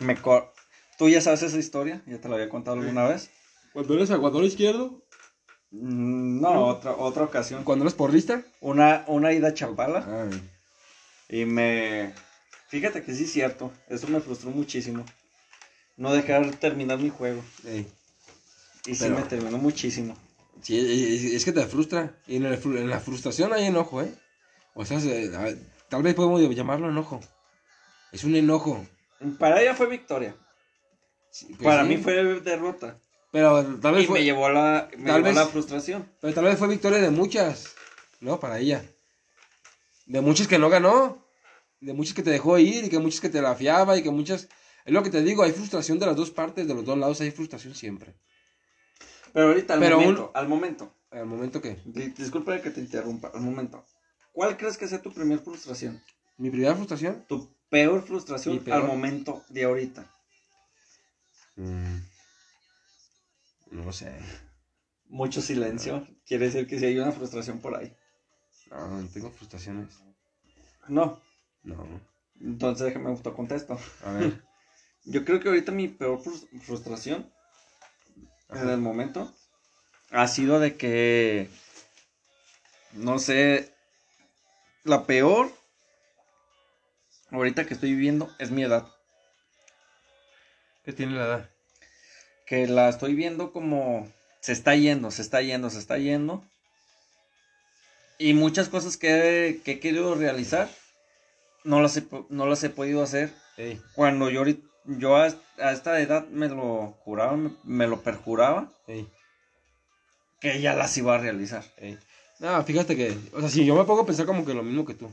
me co- tú ya sabes esa historia, ya te la había contado alguna vez. Cuando eres aguador izquierdo. Mm, No, otra otra ocasión. Cuando eres porrista. Una una ida a Chapala Ay. y me fíjate que sí es cierto, eso me frustró muchísimo. No dejar terminar mi juego y sí Pero- me terminó muchísimo. Sí, es, es que te frustra. Y en, la frustración hay enojo, ¿eh? O sea, se- a- tal vez podemos llamarlo enojo. Es un enojo. Para ella fue victoria, Sí, pues para sí. mí fue derrota Pero tal vez y fue, me llevó a la me llevó a vez- la frustración. pero tal vez fue victoria de muchas, ¿no? Para ella. De muchas que no ganó. De muchas que te dejó ir y que muchas que te la fiaba y que muchas... Es lo que te digo, hay frustración de las dos partes, de los dos lados hay frustración siempre. Pero ahorita, al Pero un- momento, al momento, Al momento que di- disculpa que te interrumpa, al momento, ¿cuál crees que sea tu primer frustración? mi primera frustración, Tu peor frustración peor. al momento de ahorita. mm, no sé, Mucho silencio, quiere decir que sí hay una frustración por ahí. no, no tengo frustraciones. No, No, entonces déjame autocontesto. a ver. Yo creo que ahorita mi peor frus- frustración en el momento ha sido de que, no sé, la peor ahorita que estoy viviendo es mi edad. ¿Qué tiene la edad? Que la estoy viendo como se está yendo, se está yendo, se está yendo. Y muchas cosas que, que he querido realizar no las he, no las he podido hacer Ey, cuando yo, ahorita- yo a, a esta edad me lo juraba, me, me lo perjuraba ey, que ya las iba a realizar. ey. No, fíjate que, o sea, si yo me pongo a pensar como que lo mismo que tú.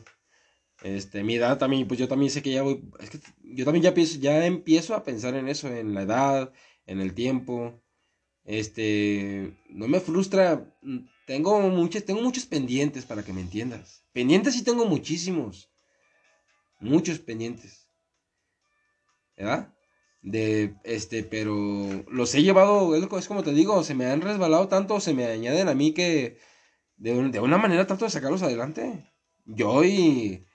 Este, mi edad también, pues yo también sé que ya voy, es que yo también ya empiezo, ya empiezo a pensar en eso, en la edad, en el tiempo. Este, no me frustra, tengo muchos, tengo muchos pendientes para que me entiendas. Pendientes sí tengo muchísimos. Muchos pendientes. ¿Verdad? De, este, pero los he llevado, es, como te digo, se me han resbalado tanto, se me añaden a mí que de, de una manera trato de sacarlos adelante. Yo y,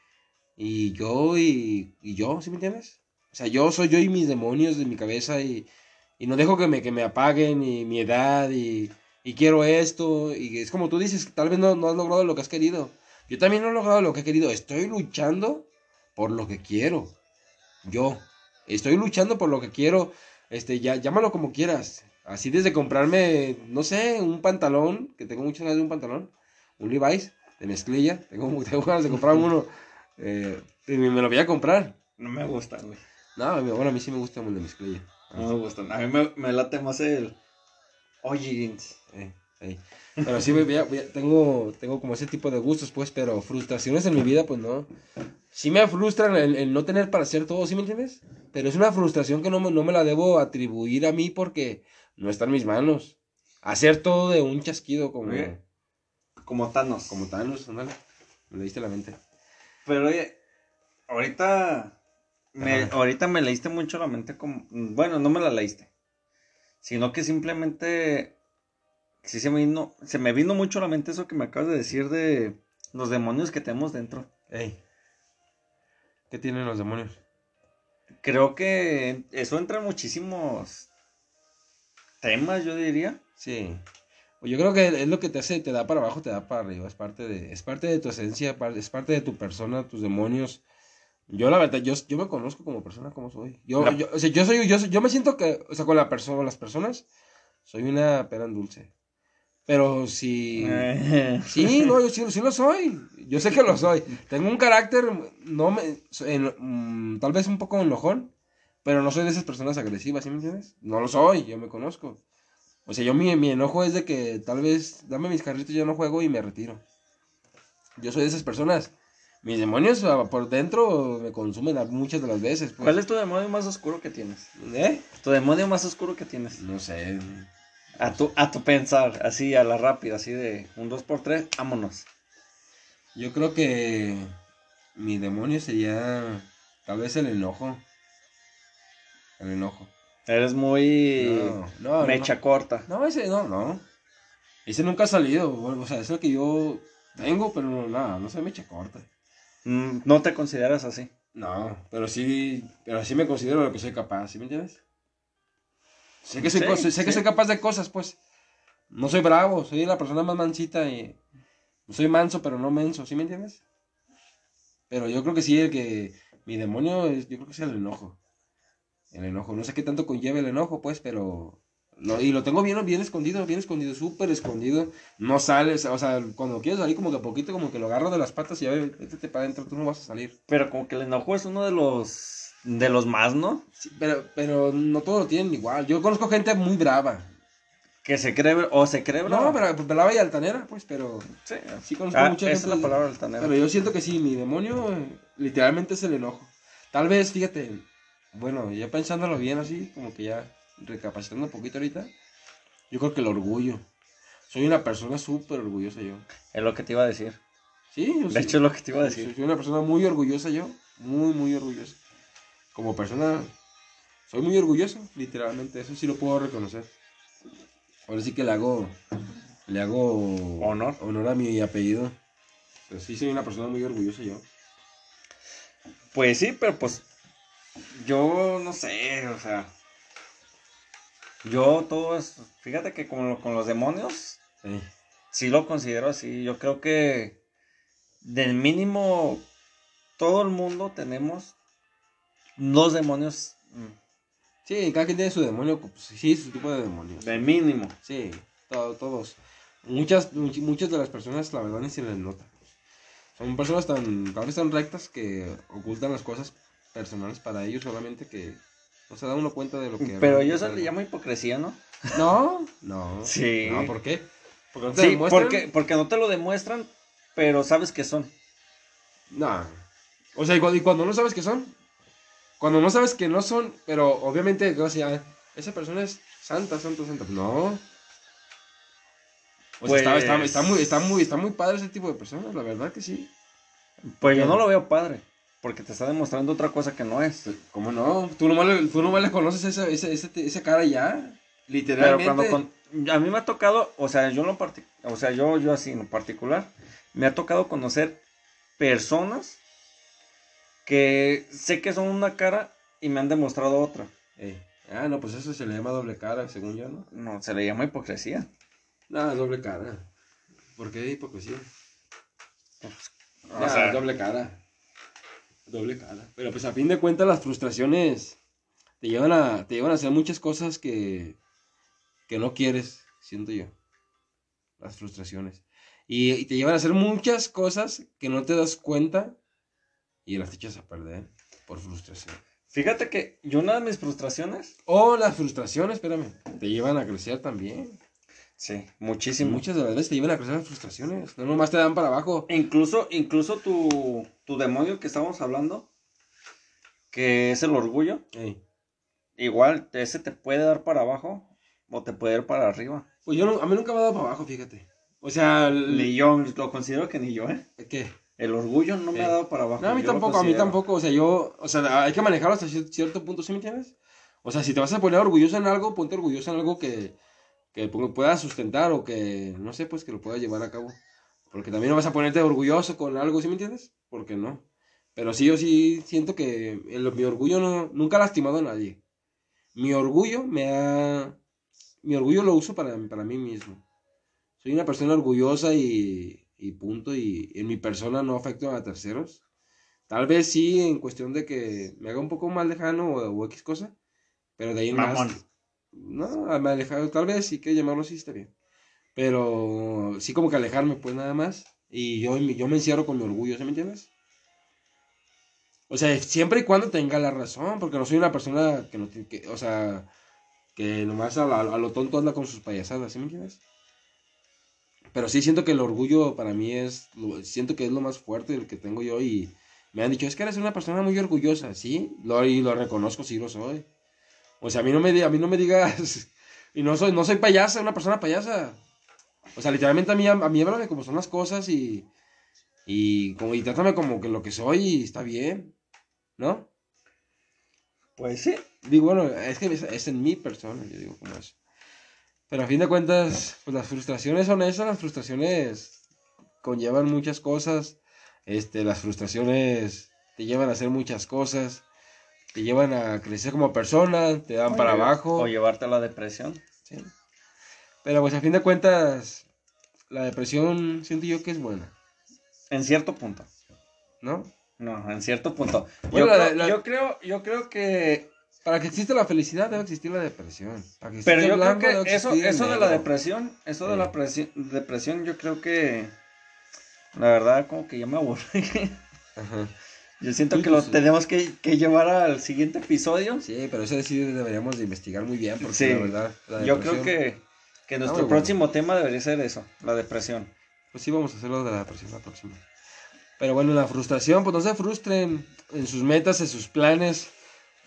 y yo y, y yo, ¿sí me entiendes? O sea, yo soy yo y mis demonios de mi cabeza y, y no dejo que me, que me apaguen y mi edad y, y quiero esto. Y es como tú dices, tal vez no, no has logrado lo que has querido. Yo también no he logrado lo que he querido. Estoy luchando por lo que quiero. Yo. Estoy luchando por lo que quiero. Este, ya, llámalo como quieras. Así desde comprarme, no sé, un pantalón, que tengo muchas ganas de un pantalón, un Levi's de mezclilla. Tengo, tengo ganas de comprar uno. eh, y me, lo voy a comprar. No me gustan, güey. No, bueno, a mí sí me gusta el de mezclilla. No me gustan. A mí me, me late más el O'Higgins. Eh, ahí. Pero sí, voy a- voy a- tengo, tengo como ese tipo de gustos, pues, pero frustraciones en mi vida, pues no. Sí me frustran el, el no tener para hacer todo, ¿sí me entiendes? Pero es una frustración que no me, no me la debo atribuir a mí porque no está en mis manos. Hacer todo de un chasquido como, Oye. Como Thanos. como Thanos, ándale. Me leíste la mente. Pero oye, ahorita me, Ajá. ahorita me leíste mucho la mente como... Bueno, no me la leíste. Sino que simplemente... Sí se me vino, se me vino mucho a la mente eso que me acabas de decir de los demonios que tenemos dentro. Ey. ¿Qué tienen los demonios? Creo que eso entra en muchísimos temas, yo diría. Sí. Yo creo que es lo que te hace, te da para abajo, te da para arriba. Es parte de, es parte de tu esencia, es parte de tu persona, tus demonios. Yo la verdad, yo, yo me conozco como persona como soy. Yo, La- yo, o sea, yo soy, yo, soy- yo me siento que, o sea, con la persona, con las personas, soy una pera en dulce. Pero si, sí, no, yo sí, sí lo soy. Yo sé que lo soy. Tengo un carácter, no me, en- mm, tal vez un poco enojón, pero no soy de esas personas agresivas, ¿sí me entiendes? No lo soy, yo me conozco. O sea, yo mi, mi enojo es de que tal vez dame mis carritos, yo no juego y me retiro. Yo soy de esas personas. Mis demonios por dentro me consumen muchas de las veces. pues. ¿Cuál es tu demonio más oscuro que tienes? ¿Eh? Tu demonio más oscuro que tienes. No sé. A tu, a tu pensar, así a la rápida, así de un 2 por 3 vámonos. Yo creo que mi demonio sería tal vez el enojo. El enojo. Eres muy No, no, mecha no. corta. No, ese no, no. Ese nunca ha salido. O sea, es el que yo tengo, pero no, nada, no se me echa corta. Mm, no te consideras así. No, pero sí, pero sí me considero lo que soy capaz, ¿sí me entiendes? Sé que soy, Sí, sé que soy capaz de cosas, pues. No soy bravo, soy la persona más mansita y soy manso, pero no menso, ¿sí me entiendes? Pero yo creo que sí, el que mi demonio es, yo creo que es el enojo. El enojo, no sé qué tanto conlleva el enojo, pues, pero lo, y lo tengo bien, bien escondido, bien escondido, súper escondido. No sales, o sea, cuando quieres salir como que a poquito, como que lo agarro de las patas y ya vete para adentro, tú no vas a salir. Pero como que el enojo es uno de los de los más, ¿no? Sí, pero, pero no todos lo tienen igual. Yo conozco gente muy brava. Que se cree o se cree No, brava. pero brava y altanera, pues, pero Sí. sí conozco Ah, mucha esa gente. es la palabra altanera. Pero yo siento que sí, mi demonio eh, literalmente es el enojo. Tal vez, fíjate, bueno, ya pensándolo bien así, como que ya recapacitando un poquito ahorita, yo creo que el orgullo. Soy una persona súper orgullosa yo. Es lo que te iba a decir. Sí, yo De sí. hecho, es lo que te iba a decir. Soy una persona muy orgullosa yo, muy, muy orgullosa. Como persona, soy muy orgulloso, literalmente, eso sí lo puedo reconocer. Ahora sí que le hago, le hago Honor. honor a mi apellido. Pero sí soy una persona muy orgullosa yo. Pues sí, pero pues yo no sé, o sea, yo todo es, fíjate que con, con los demonios, Sí. sí lo considero así, yo creo que del mínimo todo el mundo tenemos dos demonios, mm, Sí, cada quien tiene su demonio, pues, sí, su tipo de demonios. del mínimo. Sí, to- todos. Muchas, much- muchas de las personas, la verdad, ni se les nota. Son personas tan, tal vez tan rectas que ocultan las cosas personales para ellos solamente que no se da uno cuenta de lo que... Pero yo eso le llamo hipocresía, ¿no? No, no. Sí. No, ¿por qué? Porque no te Sí, demuestran. porque, porque no te lo demuestran, pero sabes que son. No. O sea, y cuando, y cuando no sabes qué son, cuando no sabes que no son, pero obviamente, o sea, esa persona es santa, santa, santa. No. O sea, está, está- Pues- está muy, está, muy, está muy padre ese tipo de personas, la verdad que sí. Pues yo no lo veo padre, porque te está demostrando otra cosa que no es. ¿Cómo no? Tú nomás le, tú nomás le conoces esa, esa, esa, esa cara ya. Pero Literalmente. cuando con- a mí me ha tocado, o sea, yo lo parti- o sea, yo, yo así en lo particular, me ha tocado conocer personas que sé que son una cara y me han demostrado otra. Ey. Ah, no, pues eso se le llama doble cara, según yo, ¿no? No, se le llama hipocresía. No, es doble cara. ¿Por qué hipocresía? O Ah, sea, doble cara. Doble cara. Pero pues a fin de cuentas las frustraciones te llevan a, te llevan a hacer muchas cosas que, que no quieres, siento yo. Las frustraciones. Y, y te llevan a hacer muchas cosas que no te das cuenta y las echas a perder por frustración. Fíjate que yo una de mis frustraciones, O las frustraciones, espérame, te llevan a crecer también. sí, muchísimo. muchas de las veces te llevan a crecer las frustraciones. No nomás te dan para abajo. Incluso, incluso tu, tu demonio que estábamos hablando, que es el orgullo, Ey. igual ese te puede dar para abajo o te puede ir para arriba. Pues yo no- a mí nunca me ha dado para abajo, fíjate. O sea, el- Ni yo, lo considero que ni yo, ¿eh? ¿qué? El orgullo no me Eh. ha dado para abajo. No, a mí yo tampoco, a mí tampoco. O sea, yo, o sea, hay que manejarlo hasta cier- cierto punto, ¿sí me entiendes? O sea, si te vas a poner orgulloso en algo, ponte orgulloso en algo que, que pu- puedas sustentar o que, no sé, pues que lo puedas llevar a cabo. Porque también no vas a ponerte orgulloso con algo, ¿sí me entiendes? Porque no. Pero sí, yo sí siento que el- mi orgullo no, nunca ha lastimado a nadie. Mi orgullo me ha... Mi orgullo lo uso para, para mí mismo. Soy una persona orgullosa y, y punto. Y en mi persona no afecto a terceros. Tal vez sí en cuestión de que me haga un poco más lejano o, o X cosa. Pero de ahí en más... No, me alejado, tal vez sí que llamarlo así está bien. Pero sí como que alejarme pues nada más. Y yo, yo me encierro con mi orgullo, ¿sí me entiendes? O sea, siempre y cuando tenga la razón, porque no soy una persona que no tiene que, o sea, que nomás a, la- a lo tonto anda con sus payasadas, ¿sí me entiendes? Pero sí siento que el orgullo para mí es, lo- siento que es lo más fuerte el que tengo yo y me han dicho, es que eres una persona muy orgullosa, ¿sí? Lo, y lo reconozco, sí lo soy. O sea, a mí no me, a mí no me digas, y no soy, no soy payasa, una persona payasa. O sea, literalmente a mí, a mí háblame como son las cosas y, y, como, y trátame como que lo que soy y está bien, ¿no? Pues sí. Digo, bueno, es que es, es en mi persona, yo digo como eso. Pero a fin de cuentas, pues las frustraciones son esas, las frustraciones conllevan muchas cosas. Este, las frustraciones te llevan a hacer muchas cosas, te llevan a crecer como persona, te dan para O abajo. O llevarte a la depresión. Sí. Pero pues a fin de cuentas, la depresión siento yo que es buena, En cierto punto. ¿no? No, en cierto punto. Bueno, yo, la- creo, la- yo creo, yo creo que. Para que exista la felicidad debe existir la depresión. Para que Pero yo blanco, creo que eso, de la depresión, eso de la presi- depresión, yo creo que. La verdad, como que ya me aburrí. Ajá. Yo siento Sí, que lo pues, tenemos que, que llevar al siguiente episodio. Sí, pero eso sí deberíamos de investigar muy bien, porque Sí. la verdad, la Yo creo que, que nuestro bueno. próximo tema debería ser eso, la depresión. Pues sí, vamos a hacerlo de la depresión la próxima. Pero bueno, la frustración, pues no se frustren en sus metas, en sus planes.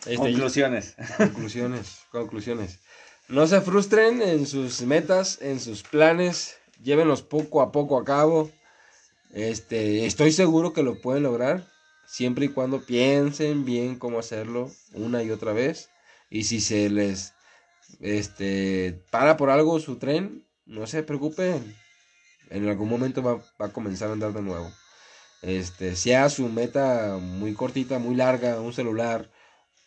Este, Conclusiones. Conclusiones, conclusiones. No se frustren en sus metas, en sus planes. Llévenlos poco a poco a cabo. Este, estoy seguro que lo pueden lograr siempre y cuando piensen bien cómo hacerlo una y otra vez. Y si se les este, para por algo su tren, no se preocupen. En algún momento va, va a comenzar a andar de nuevo. Este, sea su meta muy cortita, muy larga, un celular,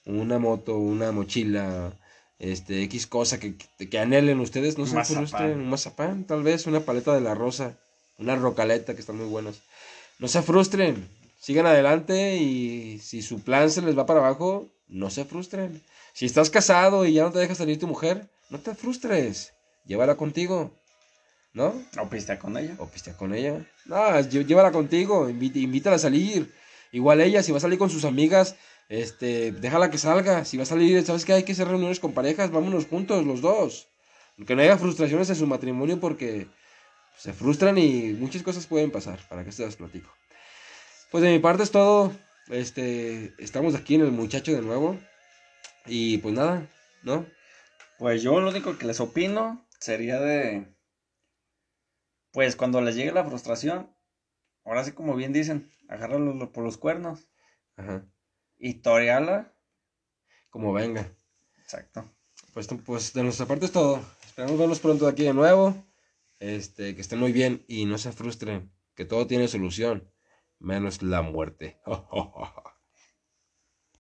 una moto, una mochila, este, X cosa que, que, anhelen ustedes, no se frustren, un mazapán, tal vez, una paleta de la rosa, una rocaleta que están muy buenas. No se frustren, sigan adelante y si su plan se les va para abajo, no se frustren. Si estás casado y ya no te deja salir tu mujer, no te frustres, llévala contigo. ¿No? O pistea con ella. O pistea con ella. No, llévala contigo, invítala a salir. Igual ella, si va a salir con sus amigas, este, déjala que salga. Si va a salir, ¿sabes que Hay que hacer reuniones con parejas, vámonos juntos, los dos. Que no haya frustraciones en su matrimonio porque se frustran y muchas cosas pueden pasar. Para que se las platico. Pues de mi parte es todo. Este, estamos aquí en el muchacho de nuevo. Y pues nada, ¿no? Pues yo lo único que les opino sería de. Pues cuando les llegue la frustración, ahora sí como bien dicen, agárralo por los cuernos. Ajá y como venga. Exacto. Pues, pues de nuestra parte es todo. Esperamos verlos pronto aquí de nuevo. Este, que estén muy bien y no se frustren, que todo tiene solución, menos la muerte.